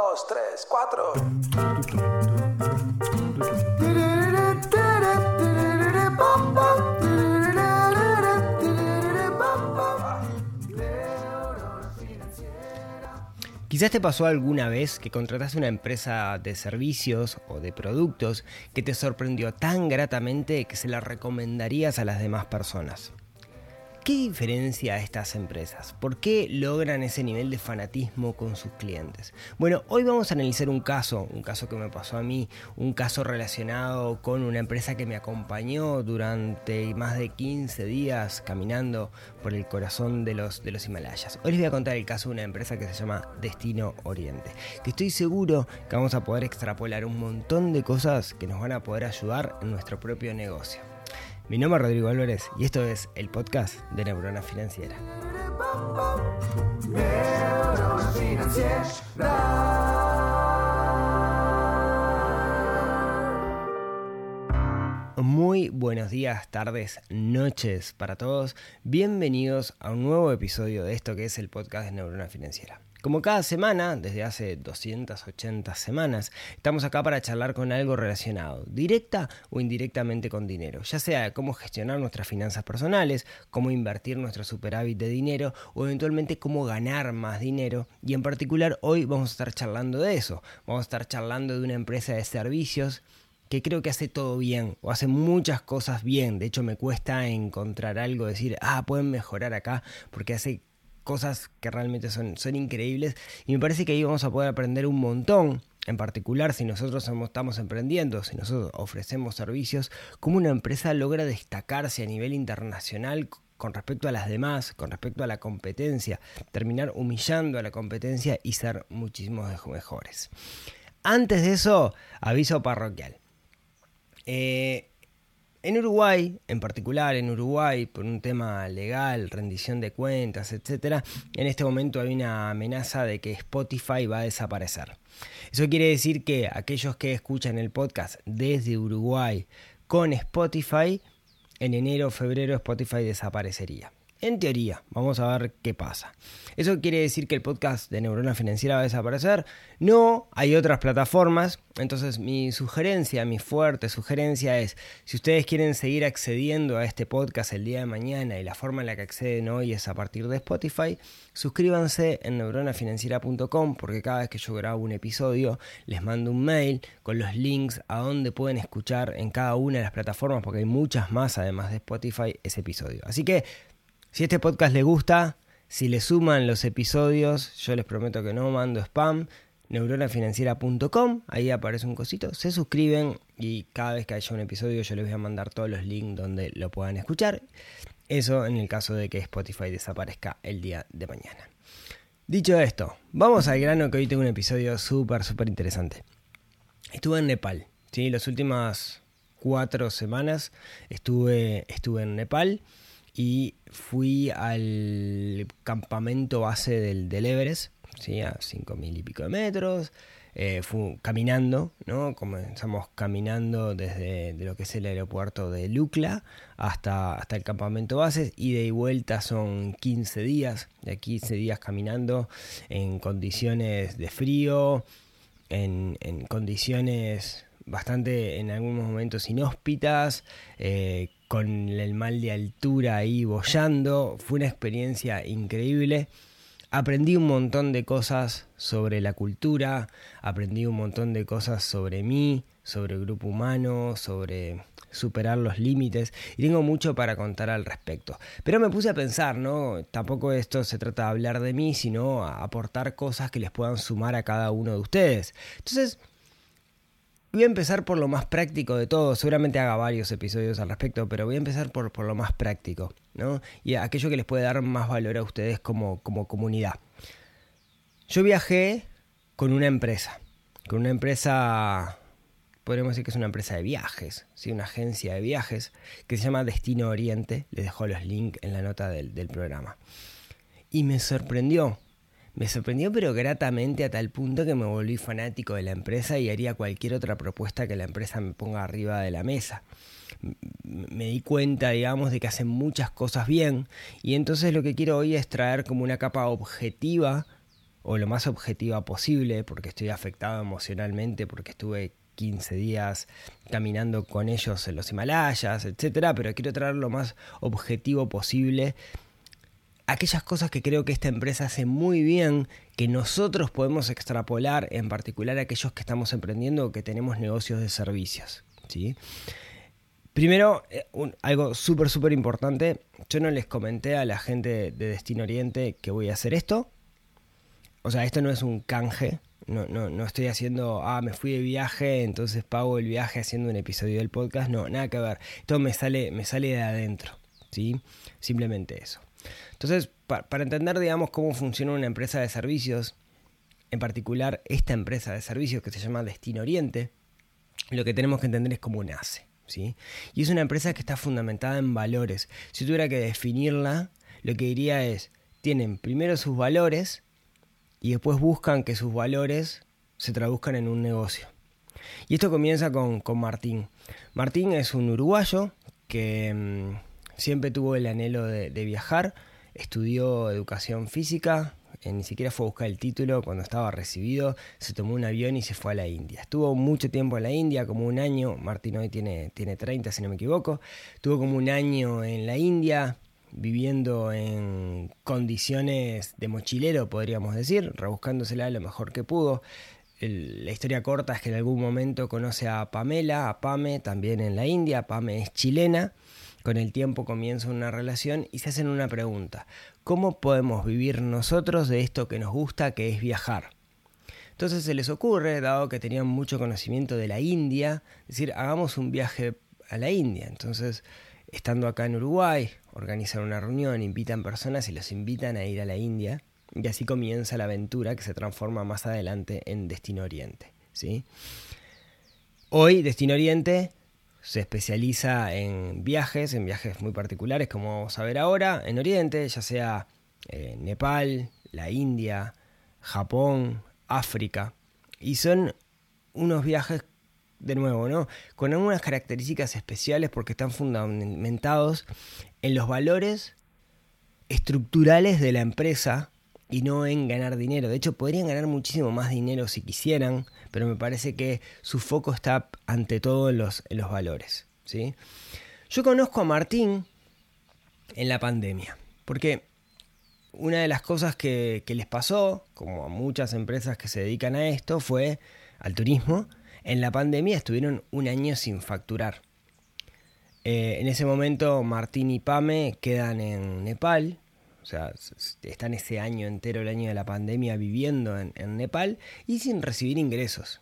dos, tres, cuatro. Quizás te pasó alguna vez que contrataste una empresa de servicios o de productos que te sorprendió tan gratamente que se la recomendarías a las demás personas. ¿Qué diferencia a estas empresas? ¿Por qué logran ese nivel de fanatismo con sus clientes? Bueno, hoy vamos a analizar un caso, un caso que me pasó a mí, un caso relacionado con una empresa que me acompañó durante más de 15 días caminando por el corazón de los, de los Himalayas. Hoy les voy a contar el caso de una empresa que se llama Destino Oriente, que estoy seguro que vamos a poder extrapolar un montón de cosas que nos van a poder ayudar en nuestro propio negocio. Mi nombre es Rodrigo Álvarez y esto es el podcast de Neurona Financiera. Muy buenos días, tardes, noches para todos. Bienvenidos a un nuevo episodio de esto que es el podcast de Neurona Financiera. Como cada semana, desde hace 280 semanas, estamos acá para charlar con algo relacionado, directa o indirectamente con dinero, ya sea cómo gestionar nuestras finanzas personales, cómo invertir nuestro superávit de dinero o eventualmente cómo ganar más dinero. Y en particular hoy vamos a estar charlando de eso, vamos a estar charlando de una empresa de servicios que creo que hace todo bien o hace muchas cosas bien. De hecho, me cuesta encontrar algo, decir, ah, pueden mejorar acá, porque hace cosas que realmente son, son increíbles y me parece que ahí vamos a poder aprender un montón en particular si nosotros estamos emprendiendo, si nosotros ofrecemos servicios, cómo una empresa logra destacarse a nivel internacional con respecto a las demás, con respecto a la competencia, terminar humillando a la competencia y ser muchísimos mejores. Antes de eso, aviso parroquial. Eh, en Uruguay, en particular en Uruguay, por un tema legal, rendición de cuentas, etc., en este momento hay una amenaza de que Spotify va a desaparecer. Eso quiere decir que aquellos que escuchan el podcast desde Uruguay con Spotify, en enero o febrero Spotify desaparecería. En teoría, vamos a ver qué pasa. ¿Eso quiere decir que el podcast de Neurona Financiera va a desaparecer? No, hay otras plataformas. Entonces mi sugerencia, mi fuerte sugerencia es, si ustedes quieren seguir accediendo a este podcast el día de mañana y la forma en la que acceden hoy es a partir de Spotify, suscríbanse en neuronafinanciera.com porque cada vez que yo grabo un episodio les mando un mail con los links a donde pueden escuchar en cada una de las plataformas porque hay muchas más además de Spotify ese episodio. Así que si este podcast les gusta, si le suman los episodios, yo les prometo que no mando spam. Neuronafinanciera.com, ahí aparece un cosito, se suscriben y cada vez que haya un episodio yo les voy a mandar todos los links donde lo puedan escuchar. Eso en el caso de que Spotify desaparezca el día de mañana. Dicho esto, vamos al grano que hoy tengo un episodio súper, súper interesante. Estuve en Nepal, ¿sí? las últimas cuatro semanas estuve, estuve en Nepal y fui al campamento base del, del Everest, ¿sí? a cinco mil y pico de metros. Eh, caminando, ¿no? Comenzamos caminando desde lo que es el aeropuerto de Lukla hasta, hasta el campamento base. y de vuelta son 15 días, de 15 días caminando en condiciones de frío, en, en condiciones bastante en algunos momentos inhóspitas, eh, con el mal de altura ahí bollando. Fue una experiencia increíble. Aprendí un montón de cosas sobre la cultura, aprendí un montón de cosas sobre mí, sobre el grupo humano, sobre superar los límites y tengo mucho para contar al respecto. Pero me puse a pensar, ¿no? Tampoco esto se trata de hablar de mí, sino aportar cosas que les puedan sumar a cada uno de ustedes. Entonces, Voy a empezar por lo más práctico de todo, seguramente haga varios episodios al respecto, pero voy a empezar por, por lo más práctico, ¿no? Y aquello que les puede dar más valor a ustedes como, como comunidad. Yo viajé con una empresa, con una empresa, podríamos decir que es una empresa de viajes, ¿sí? una agencia de viajes, que se llama Destino Oriente, les dejo los links en la nota del, del programa. Y me sorprendió, me sorprendió pero gratamente a tal punto que me volví fanático de la empresa y haría cualquier otra propuesta que la empresa me ponga arriba de la mesa. Me di cuenta, digamos, de que hacen muchas cosas bien y entonces lo que quiero hoy es traer como una capa objetiva o lo más objetiva posible, porque estoy afectado emocionalmente, porque estuve 15 días caminando con ellos en los Himalayas, etcétera, pero quiero traer lo más objetivo posible aquellas cosas que creo que esta empresa hace muy bien, que nosotros podemos extrapolar, en particular aquellos que estamos emprendiendo o que tenemos negocios de servicios. ¿sí? Primero, eh, algo súper, súper importante, yo no les comenté a la gente de Destino Oriente que voy a hacer esto. O sea, esto no es un canje, no, no, no estoy haciendo, ah, me fui de viaje, entonces pago el viaje haciendo un episodio del podcast. No, nada que ver. Esto me sale, me sale de adentro. ¿sí? Simplemente eso. Entonces, para entender, digamos, cómo funciona una empresa de servicios, en particular esta empresa de servicios que se llama Destino Oriente, lo que tenemos que entender es cómo nace. ¿sí? Y es una empresa que está fundamentada en valores. Si tuviera que definirla, lo que diría es, tienen primero sus valores y después buscan que sus valores se traduzcan en un negocio. Y esto comienza con, con Martín. Martín es un uruguayo que mm, siempre tuvo el anhelo de viajar, estudió educación física, eh, ni siquiera fue a buscar el título, cuando estaba recibido se tomó un avión y se fue a la India. Estuvo mucho tiempo en la India, como un año, Martín hoy tiene, tiene 30 si no me equivoco, estuvo como un año en la India viviendo en condiciones de mochilero, podríamos decir, rebuscándosela lo mejor que pudo. la historia corta es que en algún momento conoce a Pamela, a Pame, también en la India. Pame es chilena con el tiempo comienza una relación y se hacen una pregunta. ¿Cómo podemos vivir nosotros de esto que nos gusta, que es viajar? Entonces se les ocurre, dado que tenían mucho conocimiento de la India, decir, hagamos un viaje a la India. Entonces, estando acá en Uruguay, organizan una reunión, invitan personas y los invitan a ir a la India. Y así comienza la aventura que se transforma más adelante en Destino Oriente. ¿sí? Hoy Destino Oriente se especializa en viajes, en viajes muy particulares, como vamos a ver ahora, en Oriente, ya sea eh, Nepal, la India, Japón, África. Y son unos viajes, de nuevo, ¿no? Con algunas características especiales porque están fundamentados en los valores estructurales de la empresa y no en ganar dinero. De hecho, podrían ganar muchísimo más dinero si quisieran, pero me parece que su foco está ante todo en los, en los valores. ¿sí? Yo conozco a Martín en la pandemia, porque una de las cosas que, les pasó, como a muchas empresas que se dedican a esto, fue al turismo. En la pandemia estuvieron un año sin facturar. Eh, en ese momento Martín y Pame quedan en Nepal, sea, están ese año entero, el año de la pandemia, viviendo en, Nepal y sin recibir ingresos.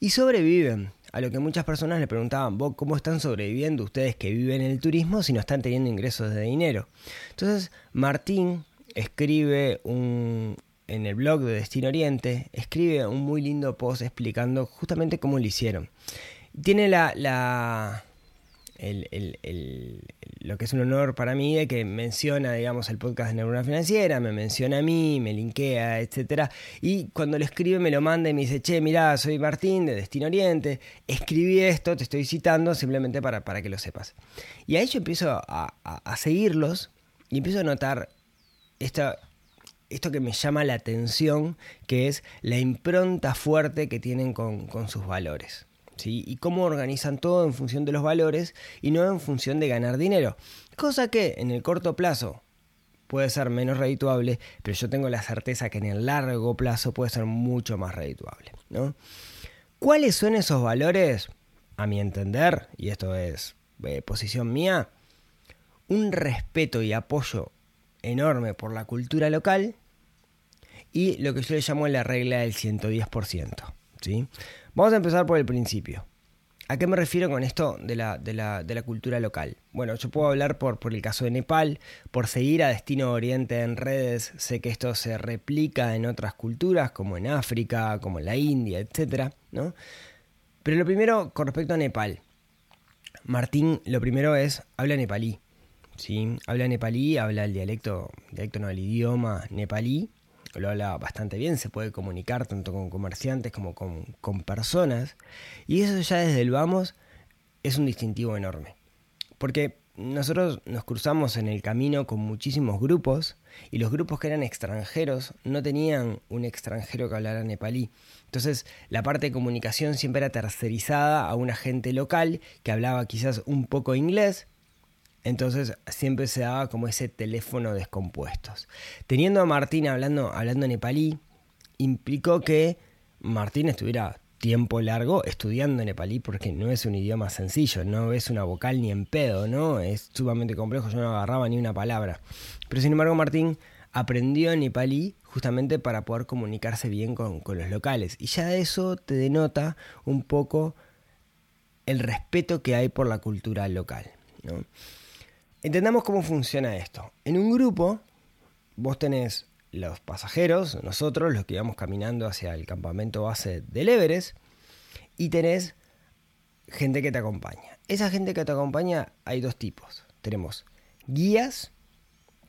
Y sobreviven. A lo que muchas personas le preguntaban, ¿vos cómo están sobreviviendo ustedes que viven en el turismo si no están teniendo ingresos de dinero? Entonces, Martín escribe un, en el blog de Destino Oriente, escribe un muy lindo post explicando justamente cómo lo hicieron. Tiene la, la, lo que es un honor para mí de que menciona, digamos, el podcast de Neurona Financiera, me menciona a mí, me linkea, etcétera. Y cuando lo escribe me lo manda y me dice, che, mirá, soy Martín de Destino Oriente, escribí esto, te estoy citando simplemente para, para que lo sepas. Y ahí yo empiezo a, a, seguirlos y empiezo a notar esta, esto que me llama la atención, que es la impronta fuerte que tienen con, con sus valores y cómo organizan todo en función de los valores y no en función de ganar dinero. Cosa que en el corto plazo puede ser menos redituable, pero yo tengo la certeza que en el largo plazo puede ser mucho más redituable. ¿no? ¿Cuáles son esos valores? A mi entender, y esto es eh, posición mía, un respeto y apoyo enorme por la cultura local y lo que yo le llamo la regla del 110%. ¿sí? Vamos a empezar por el principio. ¿A qué me refiero con esto de la, de la, cultura local? Bueno, yo puedo hablar por, por, el caso de Nepal, por seguir a Destino Oriente en redes, sé que esto se replica en otras culturas, como en África, como en la India, etc. ¿no? Pero lo primero, con respecto a Nepal, Martín, lo primero es, habla nepalí. ¿sí? Habla nepalí, habla el dialecto, dialecto no, el idioma nepalí, lo habla bastante bien, se puede comunicar tanto con comerciantes como con, personas. Y eso ya desde el vamos es un distintivo enorme. Porque nosotros nos cruzamos en el camino con muchísimos grupos y los grupos que eran extranjeros no tenían un extranjero que hablara nepalí. Entonces la parte de comunicación siempre era tercerizada a un agente local que hablaba quizás un poco inglés. Entonces siempre se daba como ese teléfono descompuestos. Teniendo a Martín hablando, hablando nepalí, implicó que Martín estuviera tiempo largo estudiando nepalí porque no es un idioma sencillo, no es una vocal ni en pedo, ¿no? Es sumamente complejo, yo no agarraba ni una palabra. Pero sin embargo Martín aprendió nepalí justamente para poder comunicarse bien con, los locales. Y ya eso te denota un poco el respeto que hay por la cultura local. Entendamos cómo funciona esto. En un grupo, vos tenés los pasajeros, nosotros, los que íbamos caminando hacia el campamento base del Everest, y tenés gente que te acompaña. Esa gente que te acompaña hay dos tipos. Tenemos guías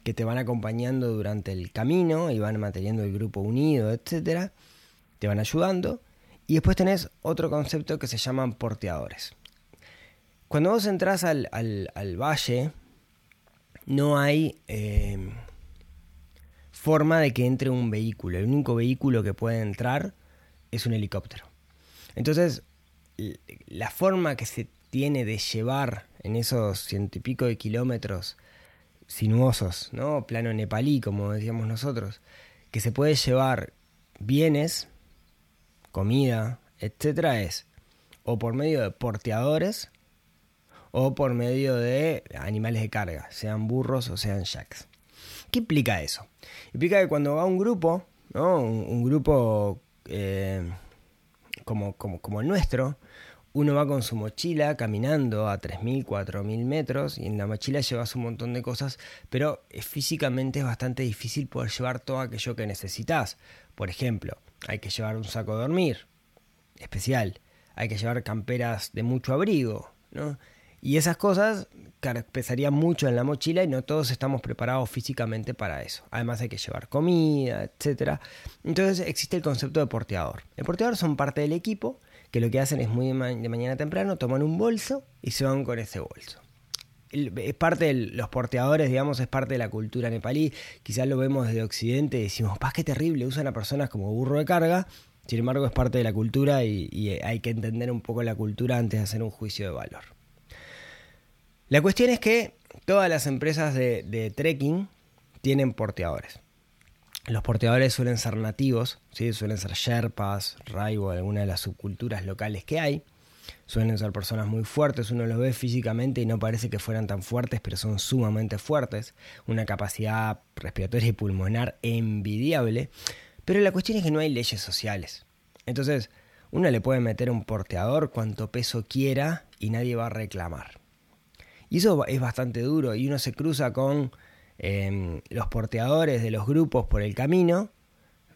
que te van acompañando durante el camino y van manteniendo el grupo unido, etcétera, te van ayudando. Y después tenés otro concepto que se llaman porteadores. Cuando vos entras al, valle, no hay eh, forma de que entre un vehículo. El único vehículo que puede entrar es un helicóptero. Entonces, la forma que se tiene de llevar en esos ciento y pico de kilómetros sinuosos, ¿no? Plano nepalí, como decíamos nosotros, que se puede llevar bienes, comida, etcétera, es o por medio de porteadores o por medio de animales de carga, sean burros o sean jacks. ¿Qué implica eso? Implica que cuando va un grupo, ¿no? un, grupo eh, como, como, como el nuestro, uno va con su mochila caminando a 3.000, 4.000 metros y en la mochila llevas un montón de cosas, pero físicamente es bastante difícil poder llevar todo aquello que necesitas. Por ejemplo, hay que llevar un saco de dormir especial, hay que llevar camperas de mucho abrigo, ¿no? Y esas cosas pesarían mucho en la mochila y no todos estamos preparados físicamente para eso. Además hay que llevar comida, etc. Entonces existe el concepto de porteador. El porteador son parte del equipo que lo que hacen es muy de, mañana temprano, toman un bolso y se van con ese bolso. es parte de los porteadores, digamos, es parte de la cultura nepalí. Quizás lo vemos desde Occidente y decimos, ¡paz, qué terrible! Usan a personas como burro de carga. Sin embargo, es parte de la cultura y, hay que entender un poco la cultura antes de hacer un juicio de valor. La cuestión es que todas las empresas de, trekking tienen porteadores. Los porteadores suelen ser nativos, ¿sí? suelen ser sherpas, raibo, alguna de las subculturas locales que hay. Suelen ser personas muy fuertes, uno los ve físicamente y no parece que fueran tan fuertes, pero son sumamente fuertes. Una capacidad respiratoria y pulmonar envidiable. Pero la cuestión es que no hay leyes sociales. Entonces, uno le puede meter un porteador cuanto peso quiera y nadie va a reclamar. Y eso es bastante duro y uno se cruza con Em, los porteadores de los grupos por el camino,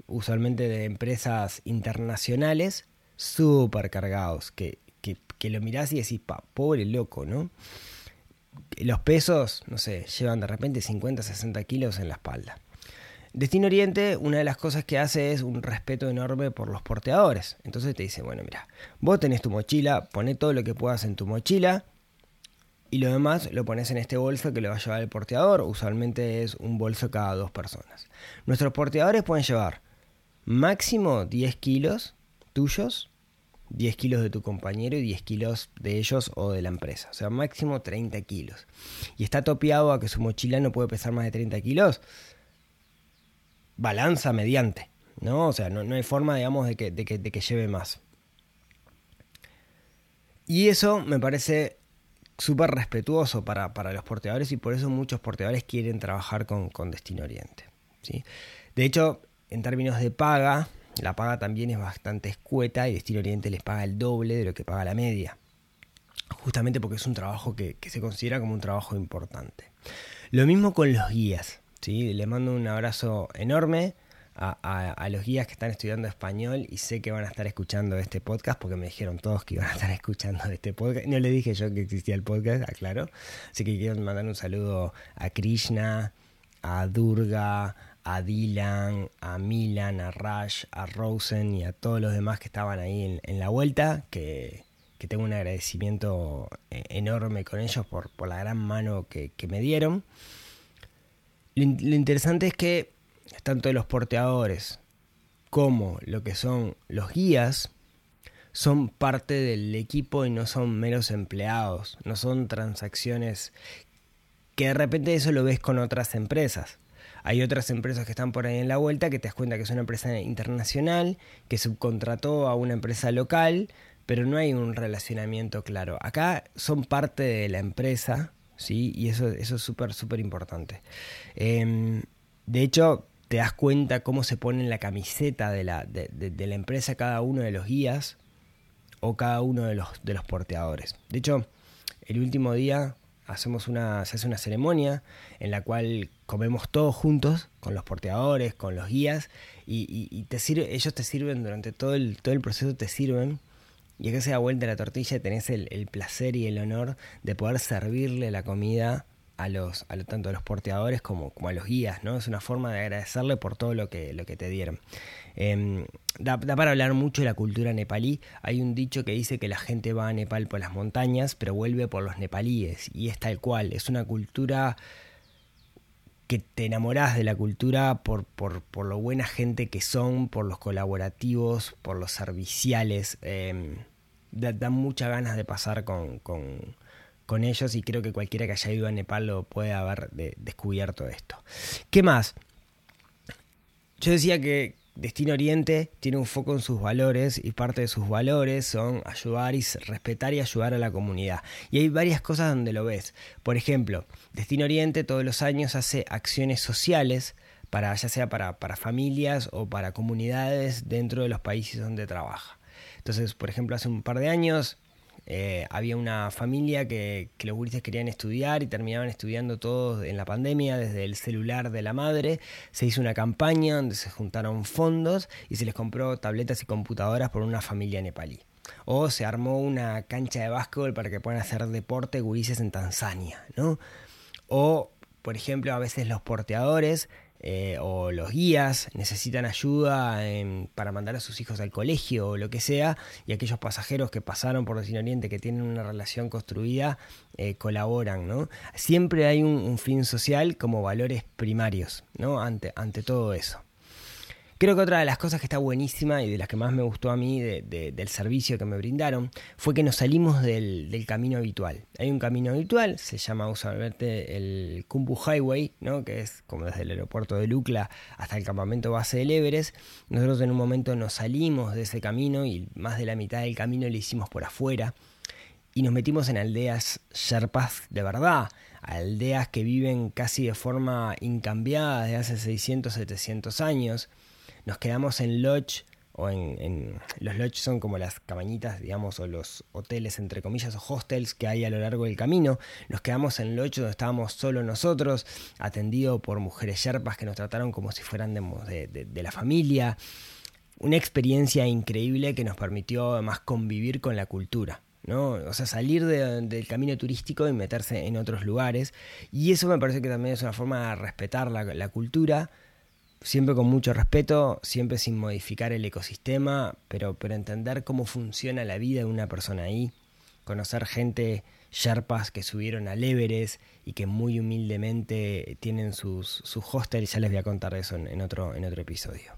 usualmente de empresas internacionales, súper cargados, que, que, lo mirás y decís, pa, pobre loco, ¿no? Los pesos, no sé, llevan de repente 50, 60 kilos en la espalda. Destino Oriente, una de las cosas que hace es un respeto enorme por los porteadores. Entonces te dice, bueno, mira, vos tenés tu mochila, poné todo lo que puedas en tu mochila, y lo demás lo pones en este bolso que le va a llevar el porteador. Usualmente es un bolso cada dos personas. Nuestros porteadores pueden llevar máximo 10 kilos tuyos, 10 kilos de tu compañero y 10 kilos de ellos o de la empresa. O sea, máximo 30 kilos. Y está topeado a que su mochila no puede pesar más de 30 kilos. Balanza mediante. ¿no? O sea, no, hay forma, digamos, de que, de que lleve más. Y eso me parece súper respetuoso para, los porteadores y por eso muchos porteadores quieren trabajar con, Destino Oriente. ¿sí? De hecho, en términos de paga, la paga también es bastante escueta y Destino Oriente les paga el doble de lo que paga la media. Justamente porque es un trabajo que, se considera como un trabajo importante. Lo mismo con los guías. ¿sí? Le mando un abrazo enorme a, los guías que están estudiando español y sé que van a estar escuchando este podcast porque me dijeron todos que iban a estar escuchando este podcast. No le dije yo que existía el podcast, aclaro. Así que quiero mandar un saludo a Krishna, a Durga, a Dylan, a Milan, a Raj, a Rosen y a todos los demás que estaban ahí en, la vuelta, que, tengo un agradecimiento eh, enorme con ellos por, la gran mano que, me dieron. Lo, interesante es que tanto los porteadores como lo que son los guías son parte del equipo y no son meros empleados, no son transacciones que de repente eso lo ves con otras empresas. Hay otras empresas que están por ahí en la vuelta que te das cuenta que es una empresa internacional, que subcontrató a una empresa local, pero no hay un relacionamiento claro. Acá son parte de la empresa, ¿sí? Y eso, eso es súper, súper importante. Em, de hecho, te das cuenta cómo se pone en la camiseta de la, de, la empresa cada uno de los guías o cada uno de los, de los porteadores. De hecho, el último día hacemos una, se hace una ceremonia en la cual comemos todos juntos, con los porteadores, con los guías, y, te sirve, ellos te sirven durante todo el, todo el proceso, te sirven, y acá se da vuelta la tortilla y tenés el placer y el honor de poder servirle la comida a los, a tanto a los porteadores como, como, a los guías, ¿no? Es una forma de agradecerle por todo lo que, lo que te dieron. Em, da, para hablar mucho de la cultura nepalí. Hay un dicho que dice que la gente va a Nepal por las montañas, pero vuelve por los nepalíes. Y es tal cual. Es una cultura que te enamorás de la cultura por, por, por lo buena gente que son, por los colaborativos, por los serviciales. Eh, da, muchas ganas de pasar con con ellos y creo que cualquiera que haya ido a Nepal lo puede haber descubierto esto. ¿Qué más? Yo decía que Destino Oriente tiene un foco en sus valores y parte de sus valores son ayudar y respetar y ayudar a la comunidad. Y hay varias cosas donde lo ves. Por ejemplo, Destino Oriente todos los años hace acciones sociales para ya sea para, para familias o para comunidades dentro de los países donde trabaja. Entonces, por ejemplo, hace un par de años eh, había una familia que, los gurises querían estudiar y terminaban estudiando todos en la pandemia desde el celular de la madre. Se hizo una campaña donde se juntaron fondos y se les compró tabletas y computadoras por una familia nepalí. O se armó una cancha de básquetbol para que puedan hacer deporte gurises en Tanzania, ¿no? O, por ejemplo, a veces los porteadores eh, o los guías necesitan ayuda para mandar a sus hijos al colegio o lo que sea, y aquellos pasajeros que pasaron por Destino Oriente que tienen una relación construida eh, colaboran, ¿no? Siempre hay un, un, fin social como valores primarios, ¿no? Ante, ante todo eso. Creo que otra de las cosas que está buenísima y de las que más me gustó a mí del servicio que me brindaron fue que nos salimos del, camino habitual. Hay un camino habitual, se llama usualmente el Kumbu Highway, ¿no? que es como desde el aeropuerto de Lucla hasta el campamento base del Everest. Nosotros en un momento nos salimos de ese camino y más de la mitad del camino lo hicimos por afuera y nos metimos en aldeas sherpas de verdad, aldeas que viven casi de forma incambiada desde hace 600, 700 años nos quedamos en lodge o en, los lodges son como las cabañitas, digamos, o los hoteles, entre comillas, o hostels que hay a lo largo del camino. Nos quedamos en lodge donde estábamos solo nosotros, atendido por mujeres yerpas que nos trataron como si fueran de, de, la familia. Una experiencia increíble que nos permitió además convivir con la cultura. ¿no? O sea, salir del camino turístico y meterse en otros lugares. Y eso me parece que también es una forma de respetar la cultura, siempre con mucho respeto, siempre sin modificar el ecosistema, pero, pero entender cómo funciona la vida de una persona ahí, conocer gente sherpas que subieron al Everest y que muy humildemente tienen sus, sus hostels, ya les voy a contar eso en, otro, en otro episodio.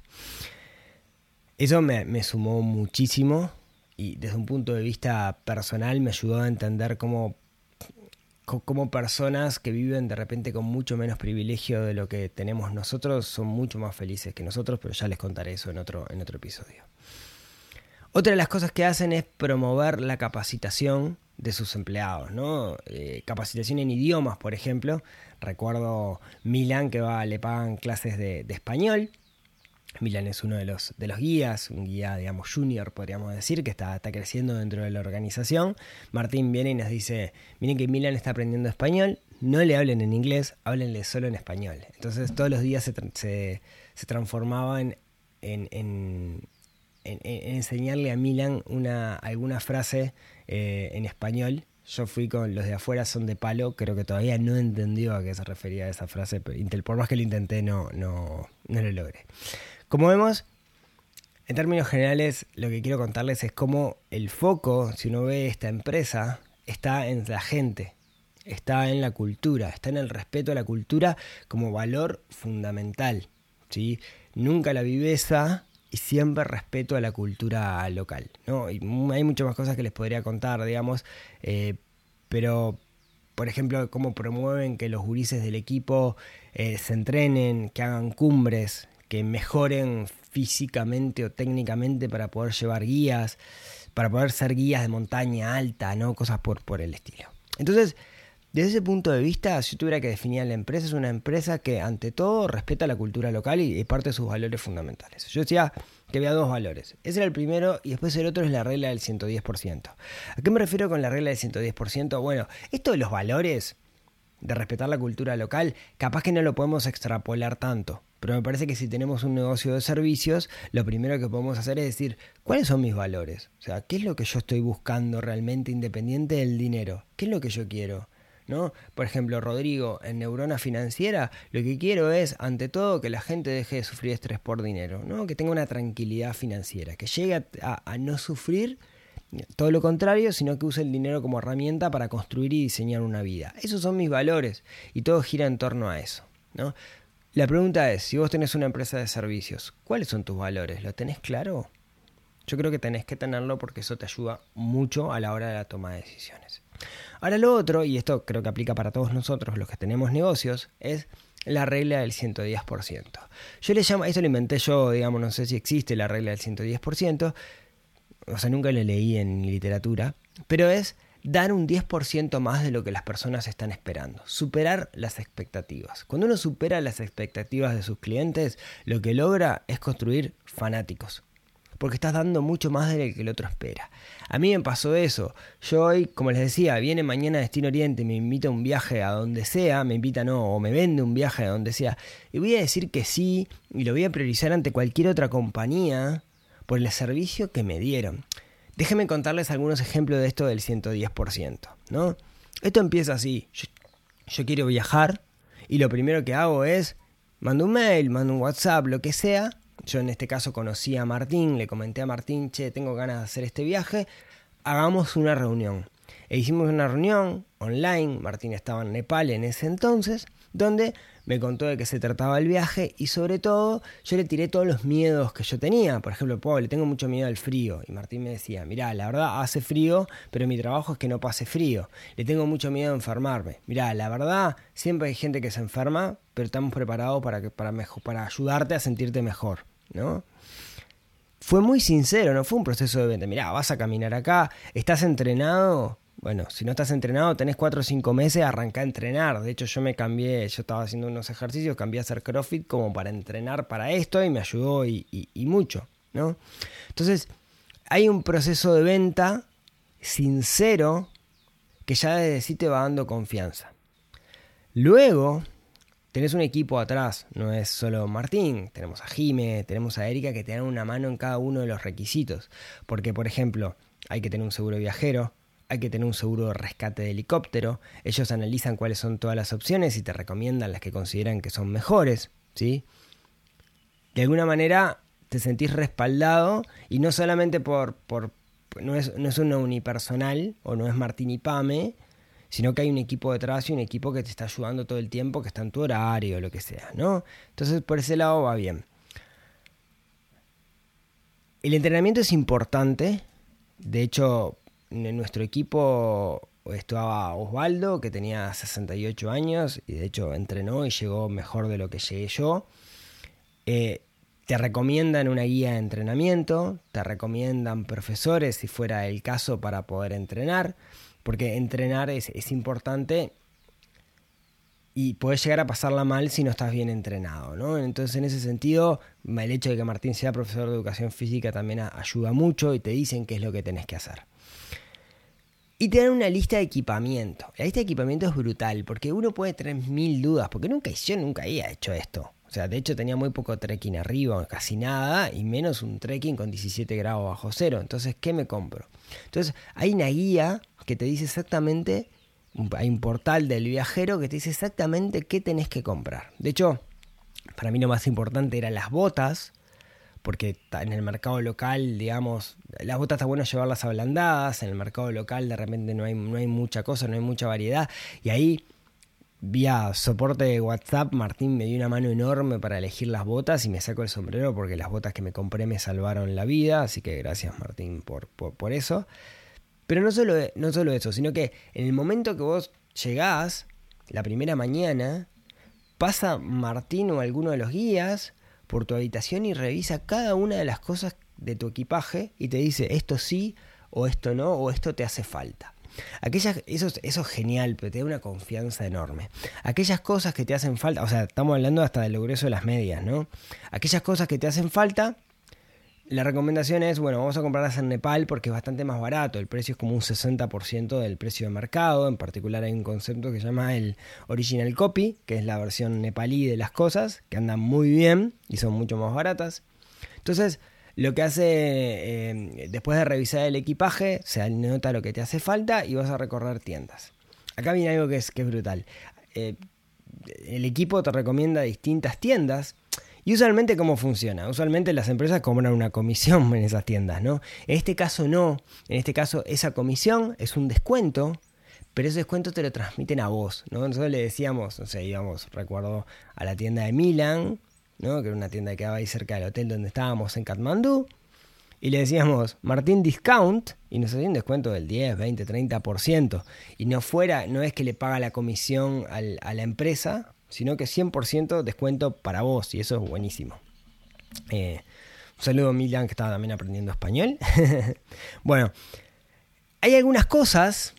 Eso me, me sumó muchísimo y desde un punto de vista personal me ayudó a entender cómo como personas que viven de repente con mucho menos privilegio de lo que tenemos nosotros son mucho más felices que nosotros, pero ya les contaré eso en otro, en otro episodio. Otra de las cosas que hacen es promover la capacitación de sus empleados, ¿no? Eh, capacitación en idiomas, por ejemplo. Recuerdo Milan que va, le pagan clases de español Milan es uno de los, de los guías, un guía, digamos, junior, podríamos decir, que está, está creciendo dentro de la organización. Martín viene y nos dice, miren que Milan está aprendiendo español, no le hablen en inglés, háblenle solo en español. Entonces todos los días se, se, transformaba en, en, enseñarle a Milan una, alguna frase eh, en español. Yo fui con los de afuera, son de palo, creo que todavía no entendió a qué se refería esa frase, pero por más que lo intenté no, no, no lo logré. Como vemos, En términos generales, lo que quiero contarles es cómo el foco, si uno ve esta empresa, está en la gente, está en la cultura, está en el respeto a la cultura como valor fundamental. ¿sí? Nunca la viveza y siempre respeto a la cultura local. ¿no? Y hay muchas más cosas que les podría contar, digamos, eh, pero por ejemplo, cómo promueven que los gurises del equipo eh, se entrenen, que hagan cumbres, que mejoren físicamente o técnicamente para poder llevar guías, para poder ser guías de montaña alta, ¿no? Cosas por, por el estilo. Entonces, desde ese punto de vista, si tuviera que definir a la empresa, es una empresa que ante todo respeta la cultura local y, parte de sus valores fundamentales. Yo decía que había dos valores. Ese era el primero y después el otro es la regla del 110%. ¿A qué me refiero con la regla del 110%? Bueno, esto de los valores, de respetar la cultura local, capaz que no lo podemos extrapolar tanto. Pero me parece que si tenemos un negocio de servicios, lo primero que podemos hacer es decir, ¿cuáles son mis valores? O sea, ¿qué es lo que yo estoy buscando realmente independiente del dinero? ¿Qué es lo que yo quiero? ¿no? Por ejemplo, Rodrigo, en Neurona Financiera, lo que quiero es, ante todo, que la gente deje de sufrir estrés por dinero, ¿no? Que tenga una tranquilidad financiera, que llegue a, no sufrir todo lo contrario, sino que use el dinero como herramienta para construir y diseñar una vida. Esos son mis valores y todo gira en torno a eso, ¿no? La pregunta es, si vos tenés una empresa de servicios, ¿cuáles son tus valores? ¿Lo tenés claro? Yo creo que tenés que tenerlo porque eso te ayuda mucho a la hora de la toma de decisiones. Ahora lo otro, y esto creo que aplica para todos nosotros los que tenemos negocios, es la regla del 110%. Yo le llamo, esto lo inventé yo, digamos, no sé si existe la regla del 110%, o sea, nunca lo leí en literatura, pero es dar un 10% más de lo que las personas están esperando, superar las expectativas. Cuando uno supera las expectativas de sus clientes, lo que logra es construir fanáticos, porque estás dando mucho más de lo que el otro espera. A mí me pasó eso. Yo hoy, como les decía, viene mañana a Destino Oriente, me invita a un viaje a donde sea, me invita no, o me vende un viaje a donde sea, y voy a decir que sí, y lo voy a priorizar ante cualquier otra compañía por el servicio que me dieron. Déjenme contarles algunos ejemplos de esto del 110%, ¿no? Esto empieza así. Yo, quiero viajar y lo primero que hago es mando un mail, mando un WhatsApp, lo que sea, yo en este caso conocí a Martín, le comenté a Martín, che, tengo ganas de hacer este viaje, hagamos una reunión. E hicimos una reunión online, Martín estaba en Nepal en ese entonces, donde me contó de qué se trataba el viaje y sobre todo yo le tiré todos los miedos que yo tenía. Por ejemplo, le tengo mucho miedo al frío. Y Martín me decía, mirá, la verdad hace frío, pero mi trabajo es que no pase frío. Le tengo mucho miedo a enfermarme. Mirá, la verdad, siempre hay gente que se enferma, pero estamos preparados para, que, para, mejor, para ayudarte a sentirte mejor. ¿no? Fue muy sincero, no fue un proceso de venta. Mirá, vas a caminar acá, estás entrenado. Bueno, si no estás entrenado, tenés 4 o 5 meses, arranca a entrenar. De hecho, yo me cambié, yo estaba haciendo unos ejercicios, cambié a hacer CrossFit como para entrenar para esto y me ayudó y, y mucho, ¿no? Entonces, hay un proceso de venta sincero que ya desde sí te va dando confianza. Luego, tenés un equipo atrás, no es solo Martín, tenemos a Jime, tenemos a Erika que te dan una mano en cada uno de los requisitos. Porque, por ejemplo, hay que tener un seguro viajero, hay que tener un seguro de rescate de helicóptero, ellos analizan cuáles son todas las opciones y te recomiendan las que consideran que son mejores, ¿sí? De alguna manera te sentís respaldado y no solamente por... por no es, no es una unipersonal o no es Martín y Pame, sino que hay un equipo detrás y un equipo que te está ayudando todo el tiempo, que está en tu horario, o lo que sea, ¿no? Entonces, por ese lado va bien. El entrenamiento es importante. De hecho, en nuestro equipo estaba Osvaldo, que tenía 68 años, y de hecho entrenó y llegó mejor de lo que llegué yo. Eh, te recomiendan una guía de entrenamiento, te recomiendan profesores si fuera el caso para poder entrenar porque entrenar es, importante y puedes llegar a pasarla mal si no estás bien entrenado, ¿no? Entonces, en ese sentido, el hecho de que Martín sea profesor de educación física también ayuda mucho y te dicen qué es lo que tenés que hacer. Y tener una lista de equipamiento. La lista de equipamiento es brutal, porque uno puede tener mil dudas, porque nunca, yo nunca había hecho esto. O sea, de hecho tenía muy poco trekking arriba, casi nada, y menos un trekking con 17 grados bajo cero. Entonces, ¿qué me compro? Entonces, hay una guía que te dice exactamente, hay un portal del viajero que te dice exactamente qué tenés que comprar. De hecho, para mí lo más importante eran las botas, porque en el mercado local, digamos, las botas está bueno llevarlas ablandadas, en el mercado local de repente no hay, no hay mucha cosa, no hay mucha variedad, y ahí vía soporte de WhatsApp, Martín me dio una mano enorme para elegir las botas y me saco el sombrero porque las botas que me compré me salvaron la vida, así que gracias Martín por, por, eso. Pero no solo, no solo eso, sino que en el momento que vos llegás, la primera mañana, pasa Martín o alguno de los guías por tu habitación y revisa cada una de las cosas de tu equipaje y te dice esto sí o esto no o esto te hace falta. Aquellas, eso, eso es genial, pero te da una confianza enorme. Aquellas cosas que te hacen falta, o sea, estamos hablando hasta del grueso de las medias, ¿no? Aquellas cosas que te hacen falta, la recomendación es, bueno, vamos a comprarlas en Nepal porque es bastante más barato, el precio es como un 60% del precio de mercado, en particular hay un concepto que se llama el original copy, que es la versión nepalí de las cosas, que andan muy bien y son mucho más baratas. Entonces, lo que hace, eh, después de revisar el equipaje, se anota lo que te hace falta y vas a recorrer tiendas. Acá viene algo que es, que es brutal. Eh, el equipo te recomienda distintas tiendas. Y usualmente, ¿cómo funciona? Usualmente las empresas cobran una comisión en esas tiendas, ¿no? En este caso no. En este caso, esa comisión es un descuento, pero ese descuento te lo transmiten a vos, ¿no? Nosotros le decíamos, no sé, íbamos, recuerdo, a la tienda de Milan, que era una tienda que quedaba ahí cerca del hotel donde estábamos en Katmandú, y le decíamos Martín Discount y nos hacía un descuento del 10, 20, 30%. Y no fuera, no es que le paga la comisión a la empresa, sino que 100% descuento para vos y eso es buenísimo. Eh, un saludo a Milan que estaba también aprendiendo español. bueno, hay algunas cosas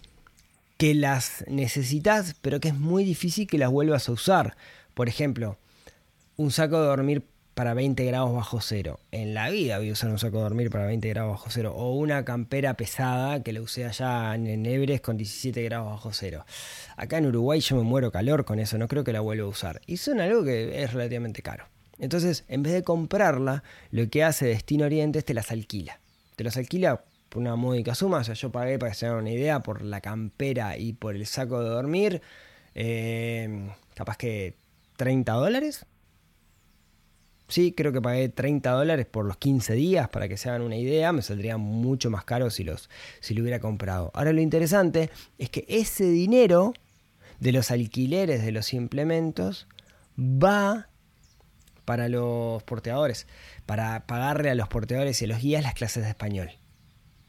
que las necesitas pero que es muy difícil que las vuelvas a usar. Por ejemplo, un saco de dormir para 20 grados bajo cero. En la vida voy a usar un saco de dormir para 20 grados bajo cero. O una campera pesada que la usé allá en Ebres con 17 grados bajo cero. Acá en Uruguay yo me muero calor con eso, no creo que la vuelva a usar. Y son algo que es relativamente caro. Entonces, en vez de comprarla, lo que hace Destino Oriente es te las alquila. Te las alquila por una módica suma. O sea, yo pagué, para que se hagan una idea, por la campera y por el saco de dormir. Eh, capaz que 30 dólares Sí, creo que pagué 30 dólares por los 15 días, para que se hagan una idea, me saldría mucho más caro si, los, si lo hubiera comprado. Ahora lo interesante es que ese dinero de los alquileres de los implementos va para los porteadores, para pagarle a los porteadores y a los guías las clases de español.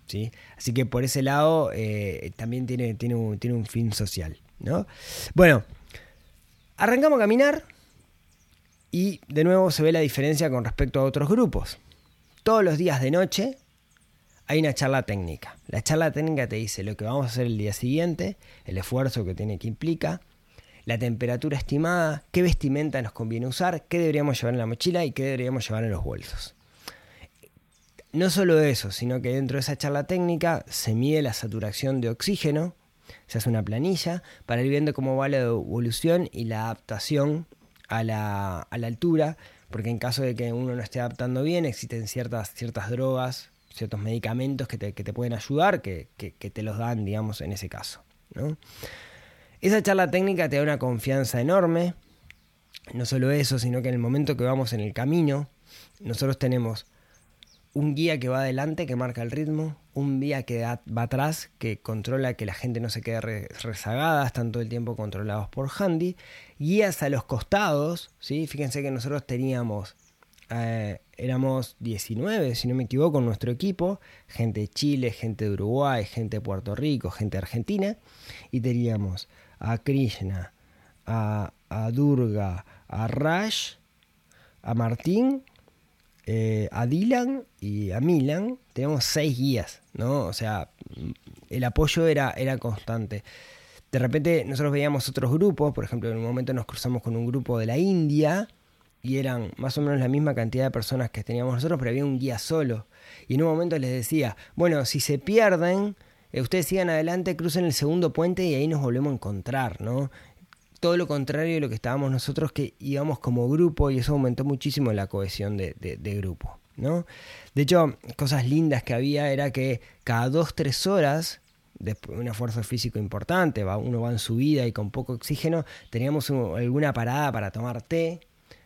¿sí? Así que por ese lado eh, también tiene, tiene, un, tiene un fin social. ¿no? Bueno, arrancamos a caminar y de nuevo se ve la diferencia con respecto a otros grupos. Todos los días de noche hay una charla técnica. La charla técnica te dice lo que vamos a hacer el día siguiente, el esfuerzo que tiene que implica, la temperatura estimada, qué vestimenta nos conviene usar, qué deberíamos llevar en la mochila y qué deberíamos llevar en los bolsos. No solo eso, sino que dentro de esa charla técnica se mide la saturación de oxígeno, se hace una planilla para ir viendo cómo va la evolución y la adaptación a la, altura, porque en caso de que uno no esté adaptando bien, existen ciertas, ciertas drogas, ciertos medicamentos que te, pueden ayudar, que, te los dan, digamos, en ese caso. Esa charla técnica te da una confianza enorme, no solo eso, sino que en el momento que vamos en el camino, nosotros tenemos un guía que va adelante, que marca el ritmo, un guía que va atrás, que controla que la gente no se quede rezagada, están todo el tiempo controlados por Handy, guías a los costados, ¿sí? fíjense que nosotros teníamos, eh, éramos 19, si no me equivoco, en nuestro equipo, gente de Chile, gente de Uruguay, gente de Puerto Rico, gente de Argentina, y teníamos a Krishna, a, a Durga, a Rash, a Martín, eh, a Dylan y a Milan teníamos seis guías, ¿no? O sea, el apoyo era, era constante. De repente nosotros veíamos otros grupos, por ejemplo, en un momento nos cruzamos con un grupo de la India y eran más o menos la misma cantidad de personas que teníamos nosotros, pero había un guía solo. Y en un momento les decía, bueno, si se pierden, eh, ustedes sigan adelante, crucen el segundo puente y ahí nos volvemos a encontrar, ¿no? Todo lo contrario de lo que estábamos nosotros, que íbamos como grupo y eso aumentó muchísimo la cohesión de, grupo. ¿no? De hecho, cosas lindas que había era que cada dos, tres horas, después de un esfuerzo físico importante, uno va en subida y con poco oxígeno, teníamos alguna parada para tomar té.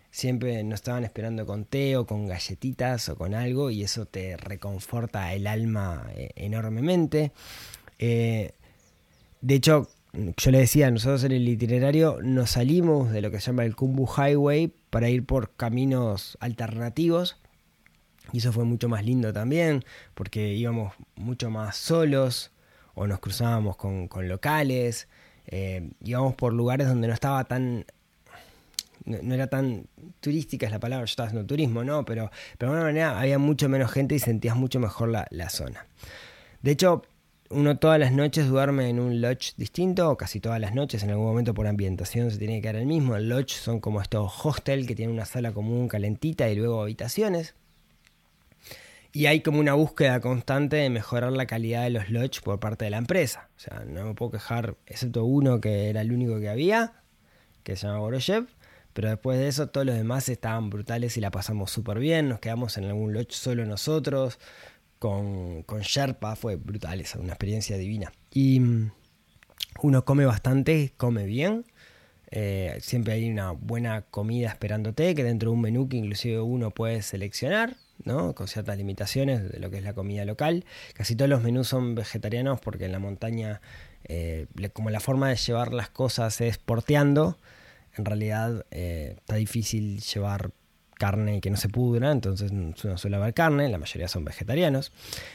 siempre nos estaban esperando con té o con galletitas o con algo y eso te reconforta el alma eh, enormemente. Eh, de hecho, yo le decía, nosotros en el itinerario nos salimos de lo que se llama el Kumbu Highway para ir por caminos alternativos. Y eso fue mucho más lindo también, porque íbamos mucho más solos o nos cruzábamos con, locales, eh, íbamos por lugares donde no estaba tan no, era tan turística es la palabra, yo estaba haciendo turismo, ¿no? Pero, pero de alguna manera había mucho menos gente y sentías mucho mejor la, la zona. De hecho, uno todas las noches duerme en un lodge distinto, o casi todas las noches, en algún momento por ambientación se tiene que quedar el mismo. El lodge son como estos hostel que tienen una sala común calentita y luego habitaciones. Y hay como una búsqueda constante de mejorar la calidad de los lodge por parte de la empresa. O sea, no me puedo quejar, excepto uno que era el único que había, que se llama Goroshev. Pero después de eso, todos los demás estaban brutales y la pasamos súper bien. Nos quedamos en algún lodge solo nosotros con, con Sherpa, fue brutal, esa, una experiencia divina. Y mm, uno come bastante, come bien. Eh, siempre hay una buena comida esperándote, que dentro de un menú que inclusive uno puede seleccionar, ¿no? con ciertas limitaciones de lo que es la comida local. Casi todos los menús son vegetarianos porque en la montaña, eh, como la forma de llevar las cosas es porteando, en realidad eh, está difícil llevar carne y que no se pudra, entonces no suele haber carne, la mayoría son vegetarianos.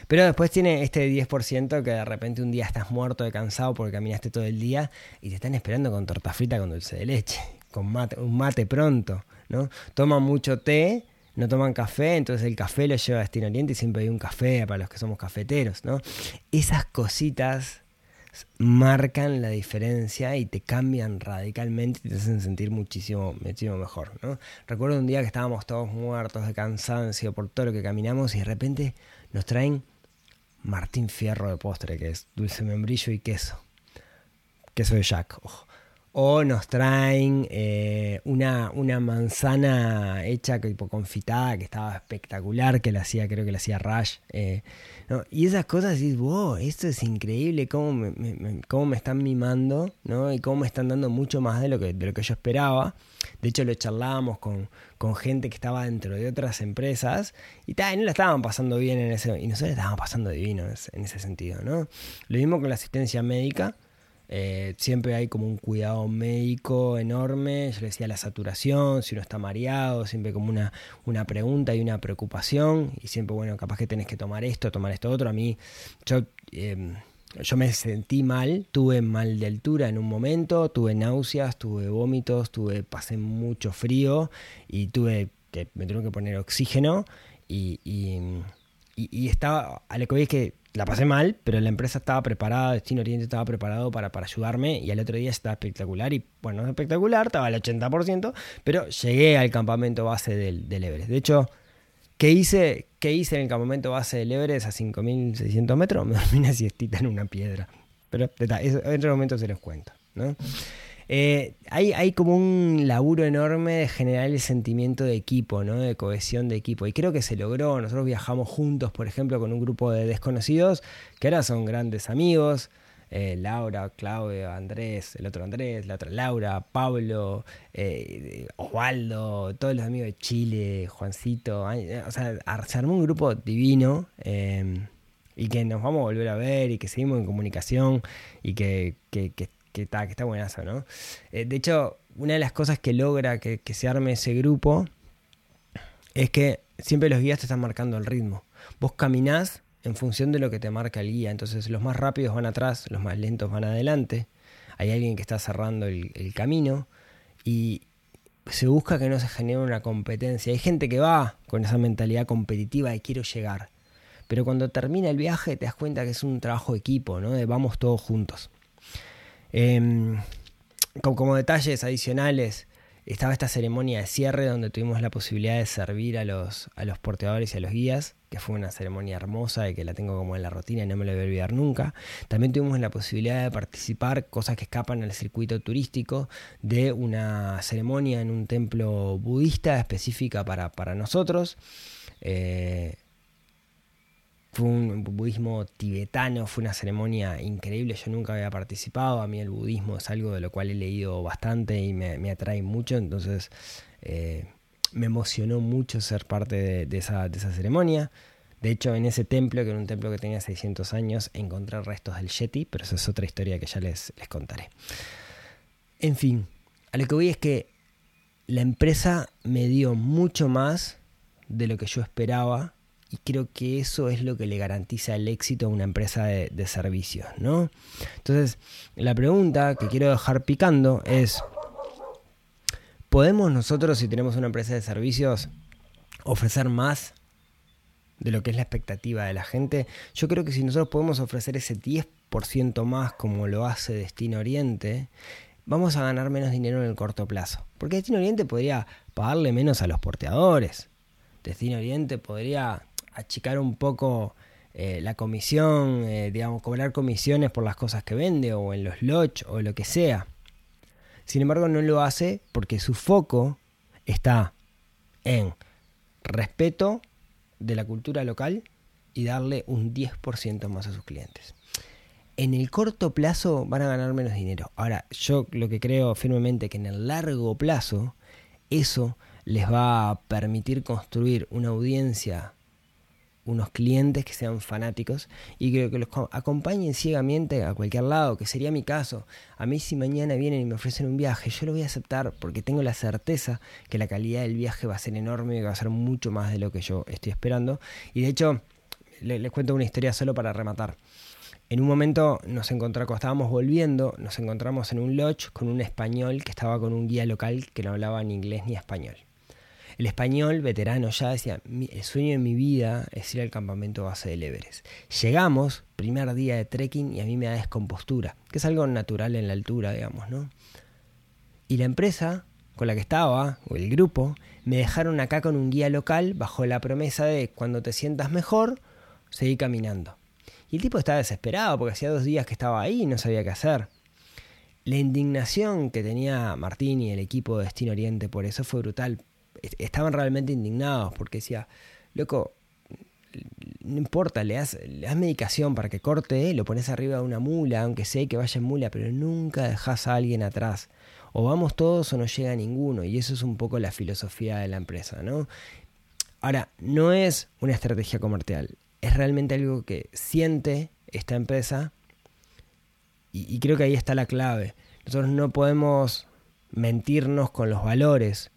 Pero después tiene este 10% que de repente un día estás muerto de cansado porque caminaste todo el día y te están esperando con torta frita con dulce de leche, con mate, un mate pronto, ¿no? Toman mucho té, no toman café, entonces el café lo lleva a Destino Oriente y siempre hay un café para los que somos cafeteros, ¿no? Esas cositas marcan la diferencia y te cambian radicalmente y te hacen sentir muchísimo, muchísimo mejor. ¿no? Recuerdo un día que estábamos todos muertos de cansancio por todo lo que caminamos y de repente nos traen Martín Fierro de postre, que es dulce membrillo y queso. Queso de Jack, ojo o nos traen eh, una, una, manzana hecha tipo confitada que estaba espectacular, que la hacía, creo que la hacía Rush. Eh, y esas cosas dices, wow, esto es increíble, cómo me, cómo me están mimando, ¿no? Y cómo me están dando mucho más de lo que, de lo que yo esperaba. De hecho, lo charlábamos con, con gente que estaba dentro de otras empresas y, tal, no la estaban pasando bien en ese, y nosotros estábamos pasando divino en ese sentido, ¿no? Lo mismo con la asistencia médica eh, siempre hay como un cuidado médico enorme. Yo le decía la saturación, si uno está mareado, siempre como una, una pregunta y una preocupación. Y siempre, bueno, capaz que tenés que tomar esto, tomar esto otro. A mí, yo, em, yo me sentí mal, tuve mal de altura en un momento, tuve náuseas, tuve vómitos, tuve, pasé mucho frío y tuve que me tuvieron que poner oxígeno. Y, y, estaba, a lo que es que la pasé mal, pero la empresa estaba preparada, Destino Oriente estaba preparado para, para ayudarme y al otro día estaba espectacular y bueno, espectacular, estaba al 80%, pero llegué al campamento base del, del Everest. De hecho, ¿qué hice, ¿qué hice en el campamento base del Everest a 5.600 metros? Me dormí una siestita en una piedra. Pero en otro momento se los cuento, ¿no? Eh, hay, hay, como un laburo enorme de generar el sentimiento de equipo, ¿no? de cohesión de equipo. Y creo que se logró. Nosotros viajamos juntos, por ejemplo, con un grupo de desconocidos que ahora son grandes amigos. Eh, Laura, Claudio, Andrés, el otro Andrés, la otra Laura, Pablo, eh, Osvaldo, todos los amigos de Chile, Juancito. O sea, se armó un grupo divino y que nos vamos a volver a ver y que seguimos en comunicación y que, que, que que está, que está buenazo, ¿no? Eh, de hecho, una de las cosas que logra que, se arme ese grupo es que siempre los guías te están marcando el ritmo. Vos caminás en función de lo que te marca el guía. Entonces los más rápidos van atrás, los más lentos van adelante. Hay alguien que está cerrando el, el camino y se busca que no se genere una competencia. Hay gente que va con esa mentalidad competitiva de quiero llegar. Pero cuando termina el viaje te das cuenta que es un trabajo de equipo, ¿no? De vamos todos juntos. Em, como, detalles adicionales, estaba esta ceremonia de cierre donde tuvimos la posibilidad de servir a los, a los porteadores y a los guías, que fue una ceremonia hermosa y que la tengo como en la rutina y no me la voy a olvidar nunca. También tuvimos la posibilidad de participar, cosas que escapan al circuito turístico, de una ceremonia en un templo budista específica para, para nosotros. Eh, fue un budismo tibetano, fue una ceremonia increíble, yo nunca había participado, a mí el budismo es algo de lo cual he leído bastante y me, atrae mucho, entonces eh, me emocionó mucho ser parte de, esa, ceremonia. De hecho, en ese templo, que era un templo que tenía 600 años, encontré restos del Yeti, pero esa es otra historia que ya les, les contaré. En fin, a lo que voy es que la empresa me dio mucho más de lo que yo esperaba y creo que eso es lo que le garantiza el éxito a una empresa de, servicios, ¿no? Entonces, la pregunta que quiero dejar picando es, ¿podemos nosotros, si tenemos una empresa de servicios, ofrecer más de lo que es la expectativa de la gente? Yo creo que si nosotros podemos ofrecer ese 10% más como lo hace Destino Oriente, vamos a ganar menos dinero en el corto plazo. Porque Destino Oriente podría pagarle menos a los porteadores. Destino Oriente podría achicar un poco eh, la comisión, eh, digamos, cobrar comisiones por las cosas que vende o en los lodge o lo que sea. Sin embargo, no lo hace porque su foco está en respeto de la cultura local y darle un 10% más a sus clientes en el corto plazo van a ganar menos dinero. Ahora, yo lo que creo firmemente que en el largo plazo eso les va a permitir construir una audiencia, unos clientes que sean fanáticos y que, que los acompañen ciegamente a cualquier lado, que sería mi caso. A mí si mañana vienen y me ofrecen un viaje, yo lo voy a aceptar porque tengo la certeza que la calidad del viaje va a ser enorme y va a ser mucho más de lo que yo estoy esperando. Y de hecho, les cuento una historia solo para rematar. En un momento nos encontramos, estábamos volviendo, nos encontramos en un lodge con un español que estaba con un guía local que no hablaba ni inglés ni español. El español, veterano ya, decía, el sueño de mi vida es ir al campamento base del Everest. Llegamos, primer día de trekking, y a mí me da descompostura, que es algo natural en la altura, digamos, ¿no? Y la empresa con la que estaba, o el grupo, me dejaron acá con un guía local bajo la promesa de cuando te sientas mejor, seguir caminando. Y el tipo estaba desesperado porque hacía dos días que estaba ahí y no sabía qué hacer. La indignación que tenía Martín y el equipo de Destino Oriente por eso fue brutal. Estaban realmente indignados porque decía, loco, no importa, le das, le das medicación para que corte, lo pones arriba de una mula, aunque sé que vaya en mula, pero nunca dejas a alguien atrás. O vamos todos o no llega ninguno. Y eso es un poco la filosofía de la empresa, ¿no? Ahora, no es una estrategia comercial es realmente algo que siente esta empresa y, creo que ahí está la clave. Nosotros no podemos mentirnos con los valores,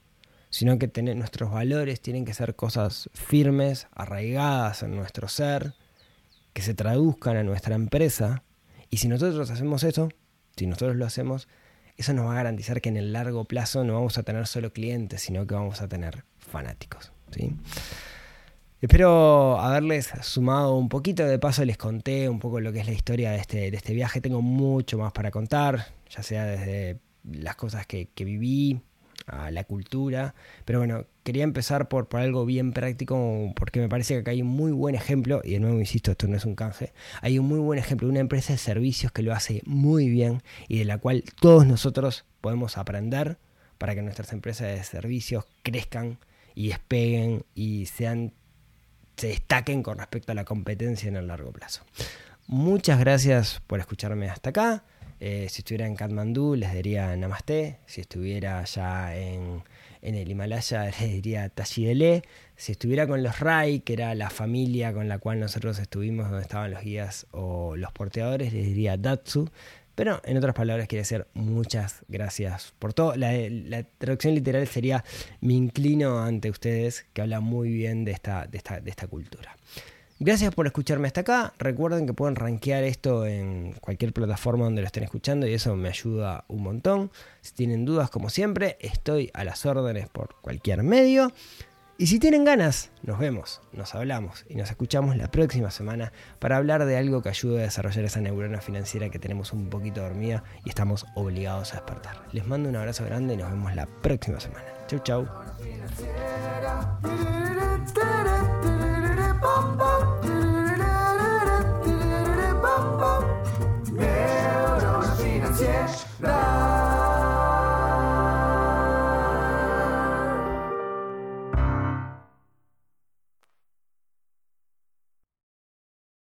sino que tener, nuestros valores tienen que ser cosas firmes, arraigadas en nuestro ser, que se traduzcan a nuestra empresa. Y si nosotros hacemos eso, si nosotros lo hacemos, eso nos va a garantizar que en el largo plazo no vamos a tener solo clientes, sino que vamos a tener fanáticos. ¿sí? Espero haberles sumado un poquito, de paso les conté un poco lo que es la historia de este, de este viaje, tengo mucho más para contar, ya sea desde las cosas que, viví, a la cultura, pero bueno, quería empezar por, por algo bien práctico porque me parece que acá hay un muy buen ejemplo, y de nuevo insisto, esto no es un canje, hay un muy buen ejemplo de una empresa de servicios que lo hace muy bien y de la cual todos nosotros podemos aprender para que nuestras empresas de servicios crezcan y despeguen y sean se destaquen con respecto a la competencia en el largo plazo. Muchas gracias por escucharme hasta acá. Eh, si estuviera en Kathmandú les diría Namaste. Si estuviera ya en, el Himalaya les diría Tashidele. Si estuviera con los Rai, que era la familia con la cual nosotros estuvimos, donde estaban los guías o los porteadores, les diría Datsu. Pero en otras palabras quiere decir muchas gracias por todo. La, traducción literal sería me inclino ante ustedes que hablan muy bien de esta, de esta, de esta cultura. Gracias por escucharme hasta acá. Recuerden que pueden rankear esto en cualquier plataforma donde lo estén escuchando y eso me ayuda un montón. Si tienen dudas, como siempre, estoy a las órdenes por cualquier medio. Y si tienen ganas, nos vemos, nos hablamos y nos escuchamos la próxima semana para hablar de algo que ayude a desarrollar esa neurona financiera que tenemos un poquito dormida y estamos obligados a despertar. Les mando un abrazo grande y nos vemos la próxima semana. Chau, chau. Love.